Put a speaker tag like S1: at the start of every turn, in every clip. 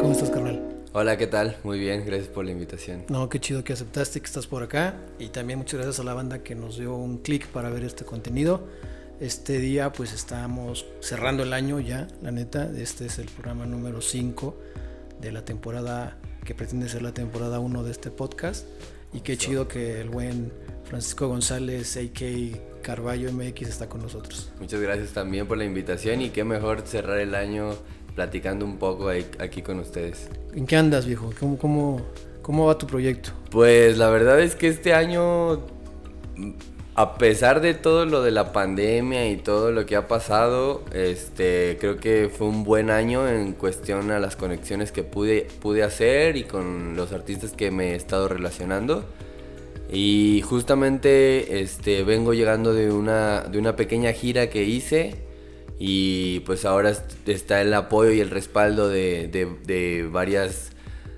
S1: ¿Cómo estás, carnal?
S2: Hola, ¿qué tal? Muy bien, gracias por la invitación.
S1: No, qué chido que aceptaste que estás por acá. Y también muchas gracias a la banda que nos dio un clic para ver este contenido. Este día pues estamos cerrando el año ya, la neta. Este es el programa número 5 de la temporada que pretende ser la temporada 1 de este podcast. Y qué chido que el buen Francisco González, a.k. Carballo MX, está con nosotros.
S2: Muchas gracias también por la invitación y qué mejor cerrar el año platicando un poco aquí con ustedes.
S1: ¿En qué andas, viejo? ¿Cómo, cómo, cómo va tu proyecto?
S2: Pues la verdad es que este año, a pesar de todo lo de la pandemia y todo lo que ha pasado, este, creo que fue un buen año en cuestión a las conexiones que pude, pude hacer y con los artistas que me he estado relacionando. Y justamente este, vengo llegando de una, de una pequeña gira que hice y pues ahora est- está el apoyo y el respaldo de, de- de varias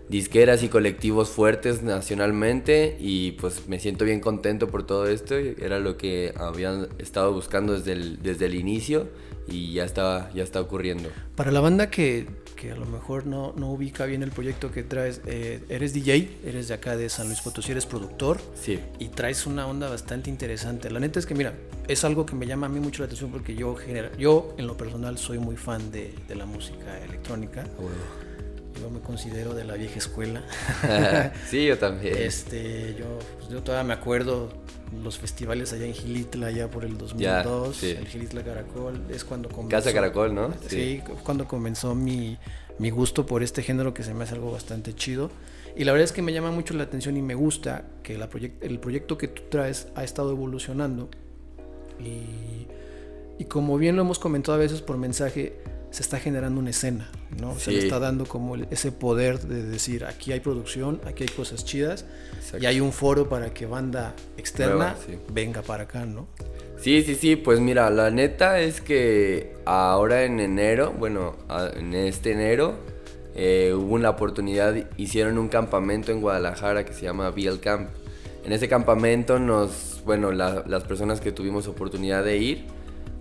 S2: disqueras y colectivos fuertes nacionalmente y pues me siento bien contento por todo esto. Era lo que habían estado buscando desde el, desde el inicio y ya está, ya está ocurriendo.
S1: Para la banda que, que a lo mejor no, no ubica bien el proyecto que traes, eh, eres DJ, eres de acá de San Luis Potosí, eres productor
S2: Sí.
S1: y traes una onda bastante interesante. La neta es que, mira, es algo que me llama a mí mucho la atención porque yo, genera- yo en lo personal, soy muy fan de, de la música electrónica. Yo me considero de la vieja escuela.
S2: sí, yo también.
S1: Este, yo, pues, yo todavía me acuerdo los festivales allá en Gilitla, allá por el 2002,
S2: sí.
S1: el Gilitla Caracol, es cuando comenzó.
S2: Casa Caracol, ¿no?
S1: Sí, cuando comenzó mi, mi gusto por este género que se me hace algo bastante chido. Y la verdad es que me llama mucho la atención y me gusta que la proyec- el proyecto que tú traes ha estado evolucionando. Y, y como bien lo hemos comentado a veces por mensaje, se está generando una escena, ¿no? Se le está dando como ese poder de decir, aquí hay producción, aquí hay cosas chidas,
S2: Exacto.
S1: y hay un foro para que banda externa
S2: Nueva, sí.
S1: venga para acá, ¿no?
S2: Sí, sí, sí, pues mira, la neta es que ahora en enero, bueno, en este enero, eh, hubo una oportunidad, hicieron un campamento en Guadalajara que se llama BL Camp. En ese campamento nos, bueno, la- las personas que tuvimos oportunidad de ir,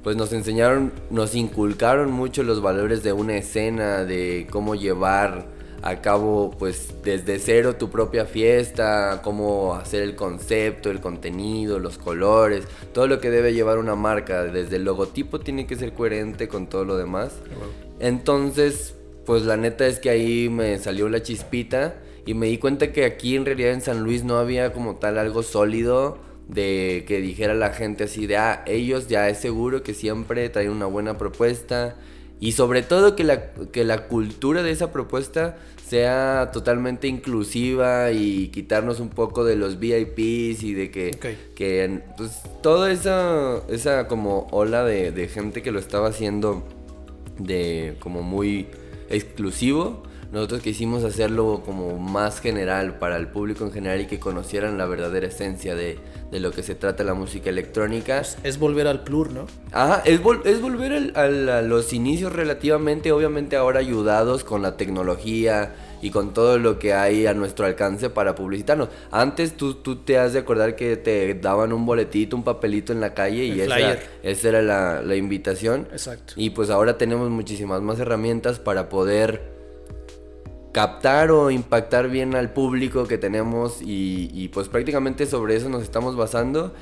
S2: pues nos enseñaron, nos inculcaron mucho los valores de una escena, de cómo llevar a cabo pues desde cero tu propia fiesta, cómo hacer el concepto, el contenido, los colores, todo lo que debe llevar una marca, desde el logotipo tiene que ser coherente con todo lo demás. Entonces, pues la neta es que ahí me salió la chispita y me di cuenta que aquí en realidad en San Luis no había como tal algo sólido de que dijera la gente así de, ah, ellos ya es seguro que siempre traen una buena propuesta y sobre todo que la, que la cultura de esa propuesta sea totalmente inclusiva y quitarnos un poco de los VIPs y de que, que pues toda esa, esa como ola de, de gente que lo estaba haciendo de como muy exclusivo. Nosotros quisimos hacerlo como más general para el público en general y que conocieran la verdadera esencia de, de lo que se trata la música electrónica.
S1: Es volver al plur, ¿no?
S2: Ajá, es, vol- es volver al- al- a los inicios relativamente, obviamente ahora ayudados con la tecnología y con todo lo que hay a nuestro alcance para publicitarnos. Antes tú, tú te has de acordar que te daban un boletito, un papelito en la calle y esa, esa era la, la invitación.
S1: Exacto.
S2: Y pues ahora tenemos muchísimas más herramientas para poder captar o impactar bien al público que tenemos y, pues prácticamente sobre eso nos estamos basando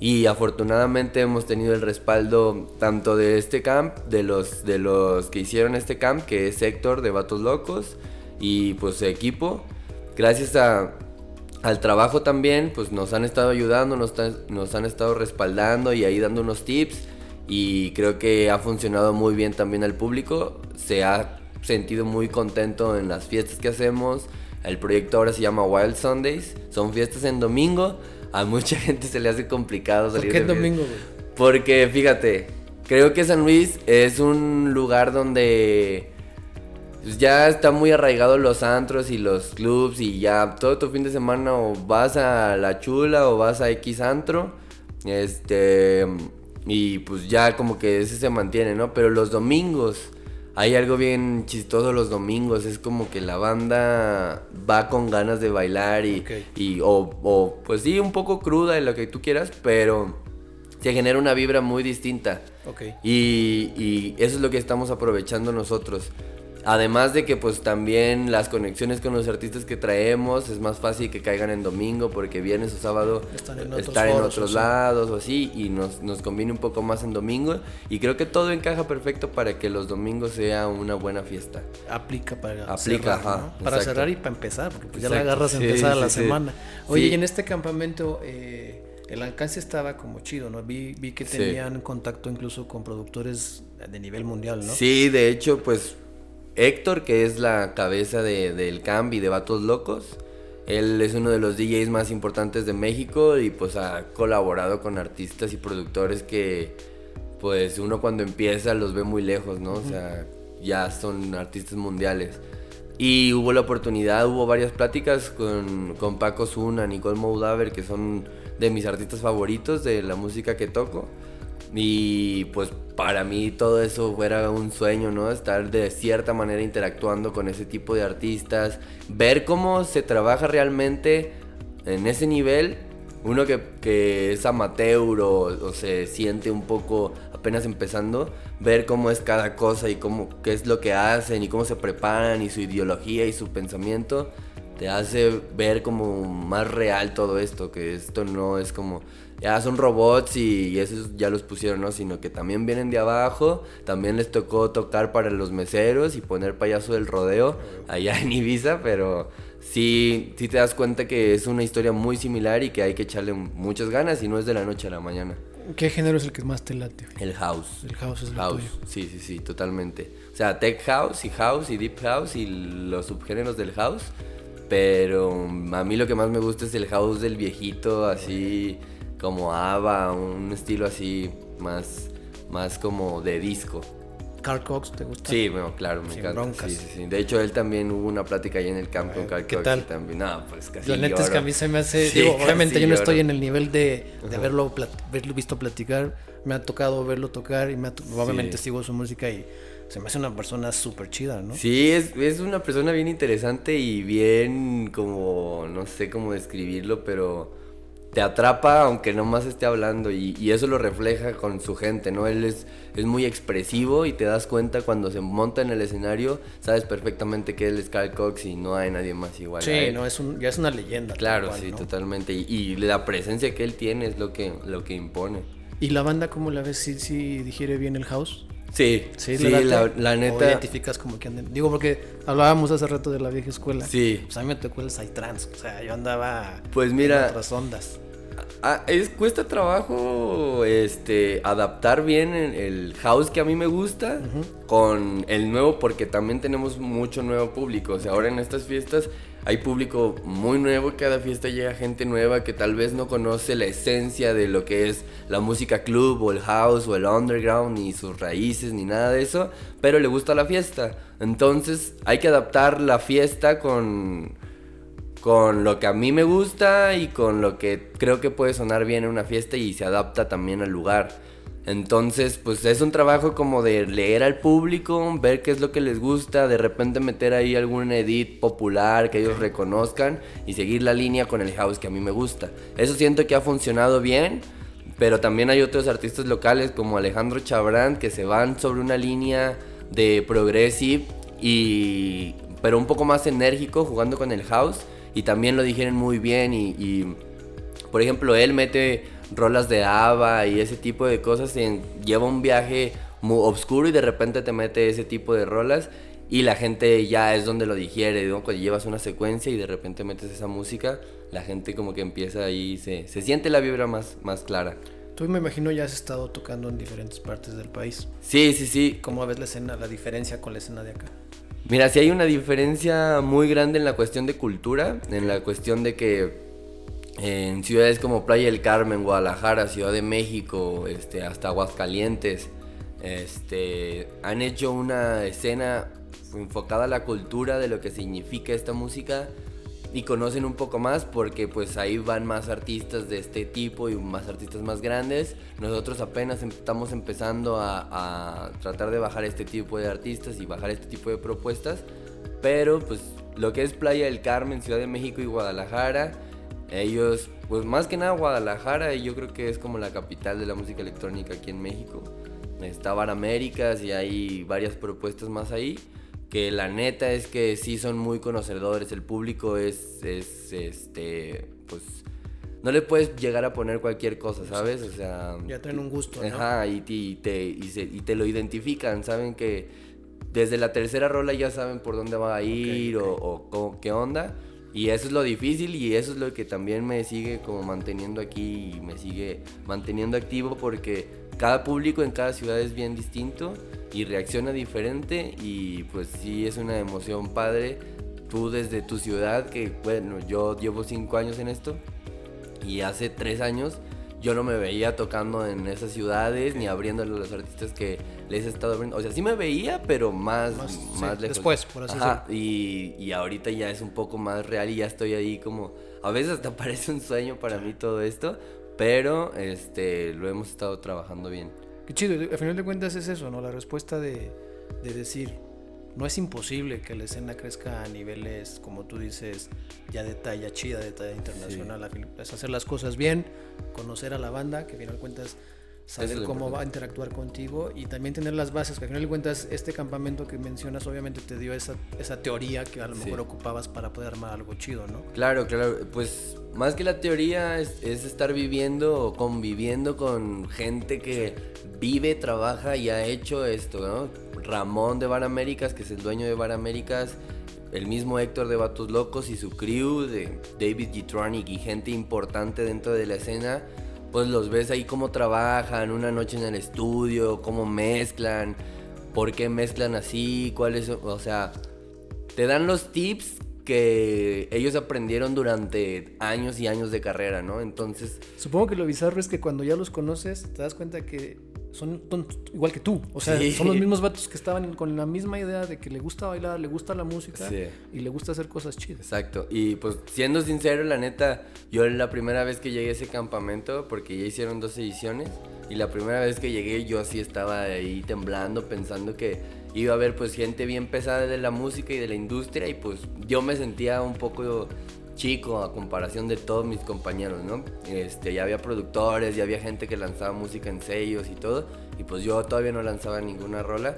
S2: y afortunadamente hemos tenido el respaldo tanto de este camp, de los, de los que hicieron este camp, que es Héctor de Vatos Locos y pues equipo. Gracias a, al trabajo también, pues nos han estado ayudando, nos, nos han estado respaldando y ahí dando unos tips. Y creo que ha funcionado muy bien también al público. Se ha sentido muy contento en las fiestas que hacemos. El proyecto ahora se llama Wild Sundays. Son fiestas en domingo. A mucha gente se le hace complicado
S1: ¿Por
S2: salir
S1: qué
S2: de
S1: el
S2: fiesta.
S1: domingo, güey?
S2: Porque fíjate, creo que San Luis es un lugar donde pues, ya está muy arraigado los antros y los clubs y ya todo tu fin de semana o vas a La Chula o vas a X antro. Este y pues ya como que ese se mantiene, ¿no? Pero los domingos hay algo bien chistoso los domingos, es como que la banda va con ganas de bailar y, y o, o, pues sí, un poco cruda de lo que tú quieras, pero se genera una vibra muy distinta.
S1: Ok.
S2: Y, y eso es lo que estamos aprovechando nosotros. Además de que pues también las conexiones con los artistas que traemos es más fácil que caigan en domingo porque viernes o sábado
S1: Están en otros
S2: estar en
S1: foros,
S2: otros
S1: o
S2: lados o así y nos, nos conviene un poco más en domingo y creo que todo encaja perfecto para que los domingos sea una buena fiesta.
S1: Aplica para
S2: Aplica,
S1: cerrar,
S2: ajá,
S1: ¿no? Para cerrar y para empezar, porque pues ya la agarras a
S2: sí,
S1: empezar
S2: sí,
S1: la
S2: sí.
S1: semana. Oye, y en este campamento eh, el alcance estaba como chido, ¿no? Vi, vi que
S2: Sí.
S1: tenían contacto incluso con productores de nivel mundial, ¿no?
S2: Sí, de hecho pues Héctor que es la cabeza de, del Cambi de Vatos Locos. Él es uno de los DJs más importantes de México y pues ha colaborado con artistas y productores que pues uno cuando empieza los ve muy lejos, ¿no? O sea, ya son artistas mundiales. Y hubo la oportunidad, hubo varias pláticas con, con Paco Zuna, Nicole Moudaver, que son de mis artistas favoritos de la música que toco. Y pues para mí todo eso fuera un sueño, ¿no? Estar de cierta manera interactuando con ese tipo de artistas, ver cómo se trabaja realmente en ese nivel. Uno que, que es amateur o, o se siente un poco apenas empezando, ver cómo es cada cosa y cómo, qué es lo que hacen y cómo se preparan y su ideología y su pensamiento, te hace ver como más real todo esto, que esto no es como, ya son robots y, y esos ya los pusieron, ¿no? Sino que también vienen de abajo, también les tocó tocar para los meseros y poner payaso del rodeo allá en Ibiza, pero sí, sí te das cuenta que es una historia muy similar y que hay que echarle muchas ganas y no es de la noche a la mañana.
S1: ¿Qué género es el que más te late?
S2: El house.
S1: El house es el
S2: House,
S1: tuyo.
S2: sí, sí, sí, totalmente. O sea, tech house y house y deep house y los subgéneros del house. Pero a mí lo que más me gusta es el house del viejito, así como ABBA, un estilo así más, más como de disco.
S1: Carl Cox, ¿te gusta?
S2: Sí, bueno, claro, me
S1: Sin
S2: encanta.
S1: broncas.
S2: Sí, sí, sí. De hecho, él también hubo una plática ahí en el campo con Carl
S1: ¿qué
S2: Cox
S1: tal?
S2: y también. No, pues casi
S1: La neta es que a mí se me hace,
S2: Sí,
S1: digo, obviamente yo no estoy en el nivel de, de haberlo, plat- haberlo visto platicar, me ha tocado verlo tocar y me ha obviamente sigo su música y se me hace una persona súper chida, ¿no?
S2: Sí, es, es una persona bien interesante y bien como, no sé cómo describirlo, pero te atrapa aunque nomás esté hablando y, y eso lo refleja con su gente, ¿no? Él es, es muy expresivo y te das cuenta cuando se monta en el escenario, sabes perfectamente que él es Carl Cox y no hay nadie más igual. a
S1: Sí,
S2: él.
S1: no, es un, ya es una leyenda.
S2: Claro,
S1: cual,
S2: sí,
S1: ¿no?
S2: totalmente. Y, y la presencia que él tiene es lo que, lo que impone.
S1: ¿Y la banda cómo la ves? ¿Sí, sí digiere bien el house?
S2: Sí,
S1: Sí,
S2: la, la
S1: ¿O
S2: neta.
S1: identificas como que anden? Digo, porque hablábamos hace rato de la vieja escuela.
S2: Sí.
S1: Pues a mí me tocó el Psytrance. O sea, yo andaba
S2: Pues
S1: en
S2: mira,
S1: otras ondas.
S2: Ah, es, cuesta trabajo este, adaptar bien el, el house que a mí me gusta con el nuevo porque también tenemos mucho nuevo público. O sea, ahora en estas fiestas hay público muy nuevo, cada fiesta llega gente nueva que tal vez no conoce la esencia de lo que es la música club o el house o el underground ni sus raíces ni nada de eso, pero le gusta la fiesta. Entonces hay que adaptar la fiesta con con lo que a mí me gusta y con lo que creo que puede sonar bien en una fiesta y se adapta también al lugar. Entonces, pues es un trabajo como de leer al público, ver qué es lo que les gusta, de repente meter ahí algún edit popular que ellos reconozcan y seguir la línea con el house que a mí me gusta. Eso siento que ha funcionado bien, pero también hay otros artistas locales como Alejandro Chabrán que se van sobre una línea de progressive y pero un poco más enérgico jugando con el house y también lo dijeron muy bien y, y, por ejemplo él mete rolas de ABBA y ese tipo de cosas en- lleva un viaje muy oscuro y de repente te mete ese tipo de rolas y la gente ya es donde lo digiere, ¿no? Cuando llevas una secuencia y de repente metes esa música, la gente como que empieza ahí, se, se siente la vibra más, más clara.
S1: Tú me imagino ya has estado tocando en diferentes partes del país.
S2: Sí, sí, sí.
S1: ¿Cómo ves la escena, la diferencia con la escena de acá?
S2: Mira, sí hay una diferencia muy grande en la cuestión de cultura, en la cuestión de que en ciudades como Playa del Carmen, Guadalajara, Ciudad de México, este, hasta Aguascalientes, este, han hecho una escena enfocada a la cultura de lo que significa esta música y conocen un poco más porque pues ahí van más artistas de este tipo y más artistas más grandes. Nosotros apenas em- estamos empezando a, a tratar de bajar este tipo de artistas y bajar este tipo de propuestas, pero pues lo que es Playa del Carmen, Ciudad de México y Guadalajara ellos, pues más que nada Guadalajara, y yo creo que es como la capital de la música electrónica aquí en México. Está Bar Américas y hay varias propuestas más ahí. Que la neta es que sí son muy conocedores. El público es, es este, pues, no le puedes llegar a poner cualquier cosa, ¿sabes? O sea.
S1: Ya traen un gusto,
S2: ¿no? Ajá, y, te, y, te lo identifican, saben que desde la tercera rola ya saben por dónde va a ir o, o qué onda. Y eso es lo difícil y eso es lo que también me sigue como manteniendo aquí y me sigue manteniendo activo porque cada público en cada ciudad es bien distinto y reacciona diferente y pues sí es una emoción padre. Tú desde tu ciudad, que bueno, yo llevo cinco años en esto y hace tres años yo no me veía tocando en esas ciudades ni abriéndole a los artistas que les he estado abriendo. O sea, sí me veía, pero más, más, lejos.
S1: Después, por así decirlo.
S2: Y, y ahorita ya es un poco más real y ya estoy ahí como... A veces hasta parece un sueño para mí todo esto, pero este, lo hemos estado trabajando bien.
S1: Qué chido, al final de cuentas es eso, ¿no? La respuesta de, de decir, no es imposible que la escena crezca a niveles, como tú dices, ya de talla chida, de talla internacional. Es hacer las cosas bien, conocer a la banda, que al final cuentas saber cómo va a interactuar contigo y también tener las bases, que al final de cuentas este campamento que mencionas obviamente te dio esa, esa teoría que a lo mejor ocupabas para poder armar algo chido, ¿no?
S2: Claro, claro, pues más que la teoría es, es estar viviendo o conviviendo con gente que vive, trabaja y ha hecho esto, ¿no? Ramón de Bar Américas, que es el dueño de Bar Américas, el mismo Héctor de Vatos Locos y su crew de David Gitronic y gente importante dentro de la escena, pues los ves ahí cómo trabajan, una noche en el estudio, cómo mezclan, por qué mezclan así, cuáles, o sea, te dan los tips que ellos aprendieron durante años y años de carrera, ¿no? Entonces...
S1: Supongo que lo bizarro es que cuando ya los conoces, te das cuenta que son igual que tú. O sea, son los mismos vatos que estaban con la misma idea de que le gusta bailar, le gusta la música y le gusta hacer cosas chidas.
S2: Exacto. Y pues siendo sincero, la neta, yo la primera vez que llegué a ese campamento, porque ya hicieron dos ediciones, y la primera vez que llegué yo así estaba ahí temblando, pensando que iba a haber pues gente bien pesada de la música y de la industria, y pues yo me sentía un poco chico a comparación de todos mis compañeros, ¿no? Este, ya había productores, ya había gente que lanzaba música en sellos y todo, y pues yo todavía no lanzaba ninguna rola,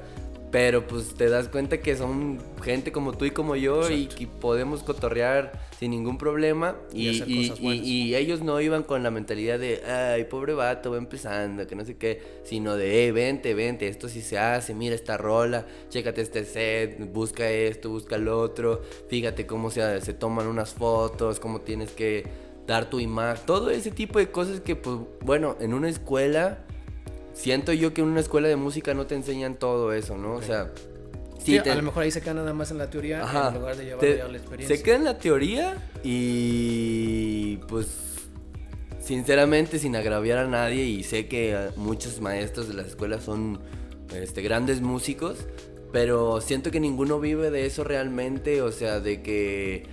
S2: pero pues te das cuenta que son gente como tú y como yo y que podemos cotorrear sin ningún problema. Y, y, ellos no iban con la mentalidad de, ay, pobre vato, va empezando, que no sé qué, sino de, hey, vente, vente, esto sí se hace, mira esta rola, chécate este set, busca esto, busca el otro, fíjate cómo se, se toman unas fotos, cómo tienes que dar tu imagen, todo ese tipo de cosas que, pues, bueno, en una escuela siento yo que en una escuela de música no te enseñan todo eso, ¿no? O sea,
S1: sí, a lo mejor ahí se queda nada más en la teoría en lugar de llevar la experiencia.
S2: Se queda en la teoría y pues sinceramente sin agraviar a nadie y sé que muchos maestros de las escuelas son este, grandes músicos, pero siento que ninguno vive de eso realmente, o sea, de que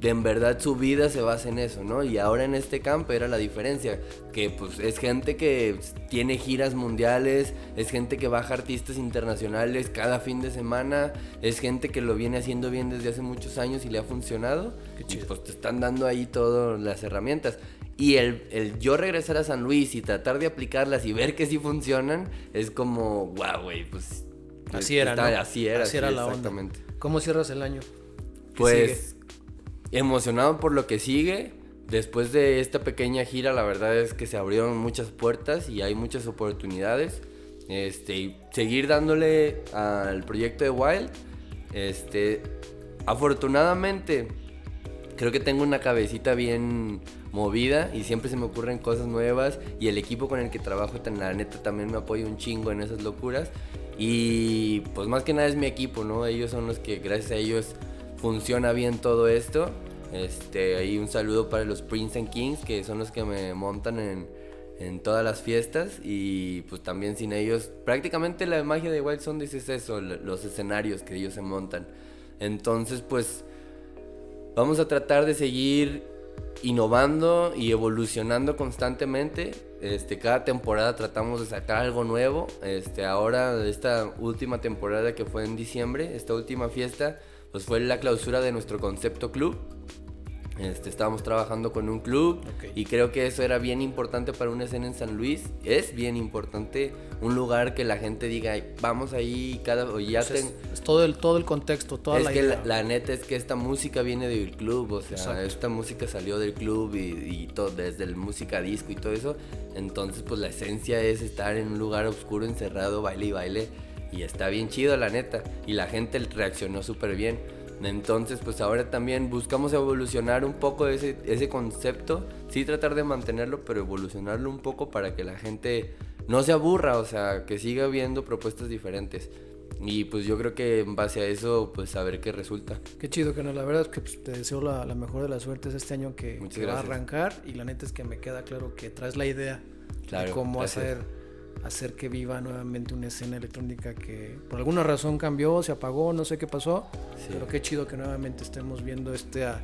S2: de en verdad su vida se basa en eso, ¿no? Y ahora en este campo era la diferencia, que pues es gente que tiene giras mundiales, es gente que baja artistas internacionales cada fin de semana, es gente que lo viene haciendo bien desde hace muchos años y le ha funcionado. Y pues te están dando ahí todas las herramientas. Y el, el, yo regresar a San Luis y tratar de aplicarlas y ver que sí funcionan, es como, wow, güey, pues...
S1: Así era, ¿no?
S2: Así era, así era la exactamente.
S1: ¿Cómo cierras el año?
S2: Pues emocionado por lo que sigue. Después de esta pequeña gira, la verdad es que se abrieron muchas puertas y hay muchas oportunidades. Este, seguir dándole al proyecto de Wild. Este, afortunadamente, creo que tengo una cabecita bien movida y siempre se me ocurren cosas nuevas y el equipo con el que trabajo, la neta, también me apoya un chingo en esas locuras. Y pues más que nada es mi equipo, ¿no? Ellos son los que gracias a ellos funciona bien todo esto. Este, ahí un saludo para los Prince and Kings, que son los que me montan en, en todas las fiestas. Y pues también sin ellos, prácticamente la magia de Wild Sundays es eso, los escenarios que ellos se montan. Entonces, pues vamos a tratar de seguir innovando y evolucionando constantemente. Este, cada temporada tratamos de sacar algo nuevo. Este, ahora, esta última temporada que fue en diciembre, esta última fiesta, pues fue la clausura de nuestro concepto club. Este, estábamos trabajando con un club y creo que eso era bien importante para una escena en San Luis. Es bien importante un lugar que la gente diga, vamos ahí cada... O ya
S1: pues es, todo, el, todo el contexto, toda
S2: es
S1: la
S2: que La, neta es que esta música viene del club, o sea, esta música salió del club y, todo, desde el música disco y todo eso. Entonces, pues la esencia es estar en un lugar oscuro, encerrado, baile y baile. Y está bien chido, la neta. Y la gente reaccionó súper bien. Entonces, pues ahora también buscamos evolucionar un poco ese, ese concepto, sí tratar de mantenerlo, pero evolucionarlo un poco para que la gente no se aburra, o sea, que siga viendo propuestas diferentes. Y pues yo creo que en base a eso, pues a ver qué resulta.
S1: Qué chido, que no, la verdad es que pues, te deseo la, mejor de las suertes este año que, va a arrancar y la neta es que me queda claro que traes la idea de cómo hacer hacer que viva nuevamente una escena electrónica que por alguna razón cambió, se apagó, no sé qué pasó, pero qué chido que nuevamente estemos viendo este, ah,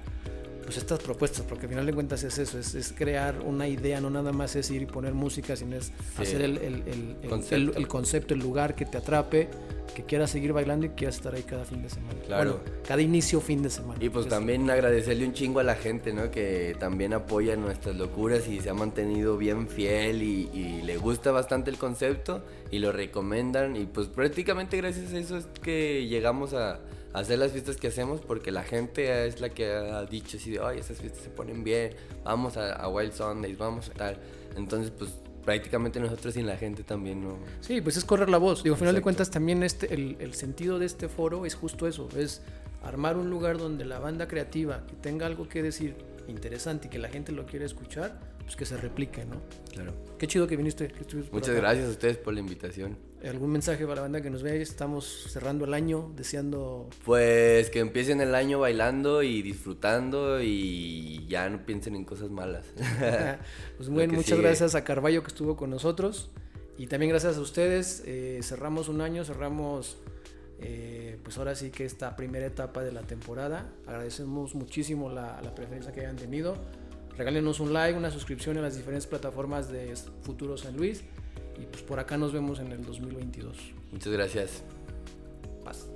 S1: pues estas propuestas, porque al final de cuentas es eso, es, crear una idea, no nada más es ir y poner música, sino es hacer el, el, concepto. el, concepto, el lugar que te atrape que quieras seguir bailando y quieras estar ahí cada fin de semana. Claro. cada inicio fin de semana.
S2: Y pues también agradecerle un chingo a la gente, ¿no? Que también apoya nuestras locuras y se ha mantenido bien fiel y, le gusta bastante el concepto y lo recomiendan. Y pues prácticamente gracias a eso es que llegamos a, hacer las fiestas que hacemos porque la gente es la que ha dicho así de, ay, esas fiestas se ponen bien, vamos a, a Wild Sundays, vamos a tal. Entonces pues prácticamente nosotros y la gente también no.
S1: Sí, pues es correr la voz. Digo, al final de cuentas también este, el, el, sentido de este foro es justo eso, es armar un lugar donde la banda creativa que tenga algo que decir interesante y que la gente lo quiera escuchar, pues que se replique, ¿no?
S2: Claro.
S1: Qué chido que viniste.
S2: Muchas gracias a ustedes por la invitación.
S1: ¿Algún mensaje para la banda que nos vea? Estamos cerrando el año, deseando...
S2: Pues que empiecen el año bailando y disfrutando y ya no piensen en cosas malas.
S1: pues bueno, muchas gracias a Carballo que estuvo con nosotros y también gracias a ustedes. Eh, cerramos un año, cerramos... Eh, pues ahora sí que esta primera etapa de la temporada. Agradecemos muchísimo la, la preferencia que hayan tenido. Regálenos un like, una suscripción en las diferentes plataformas de Futuro San Luis. Y pues por acá nos vemos en el 2022.
S2: Muchas gracias.
S1: Paz.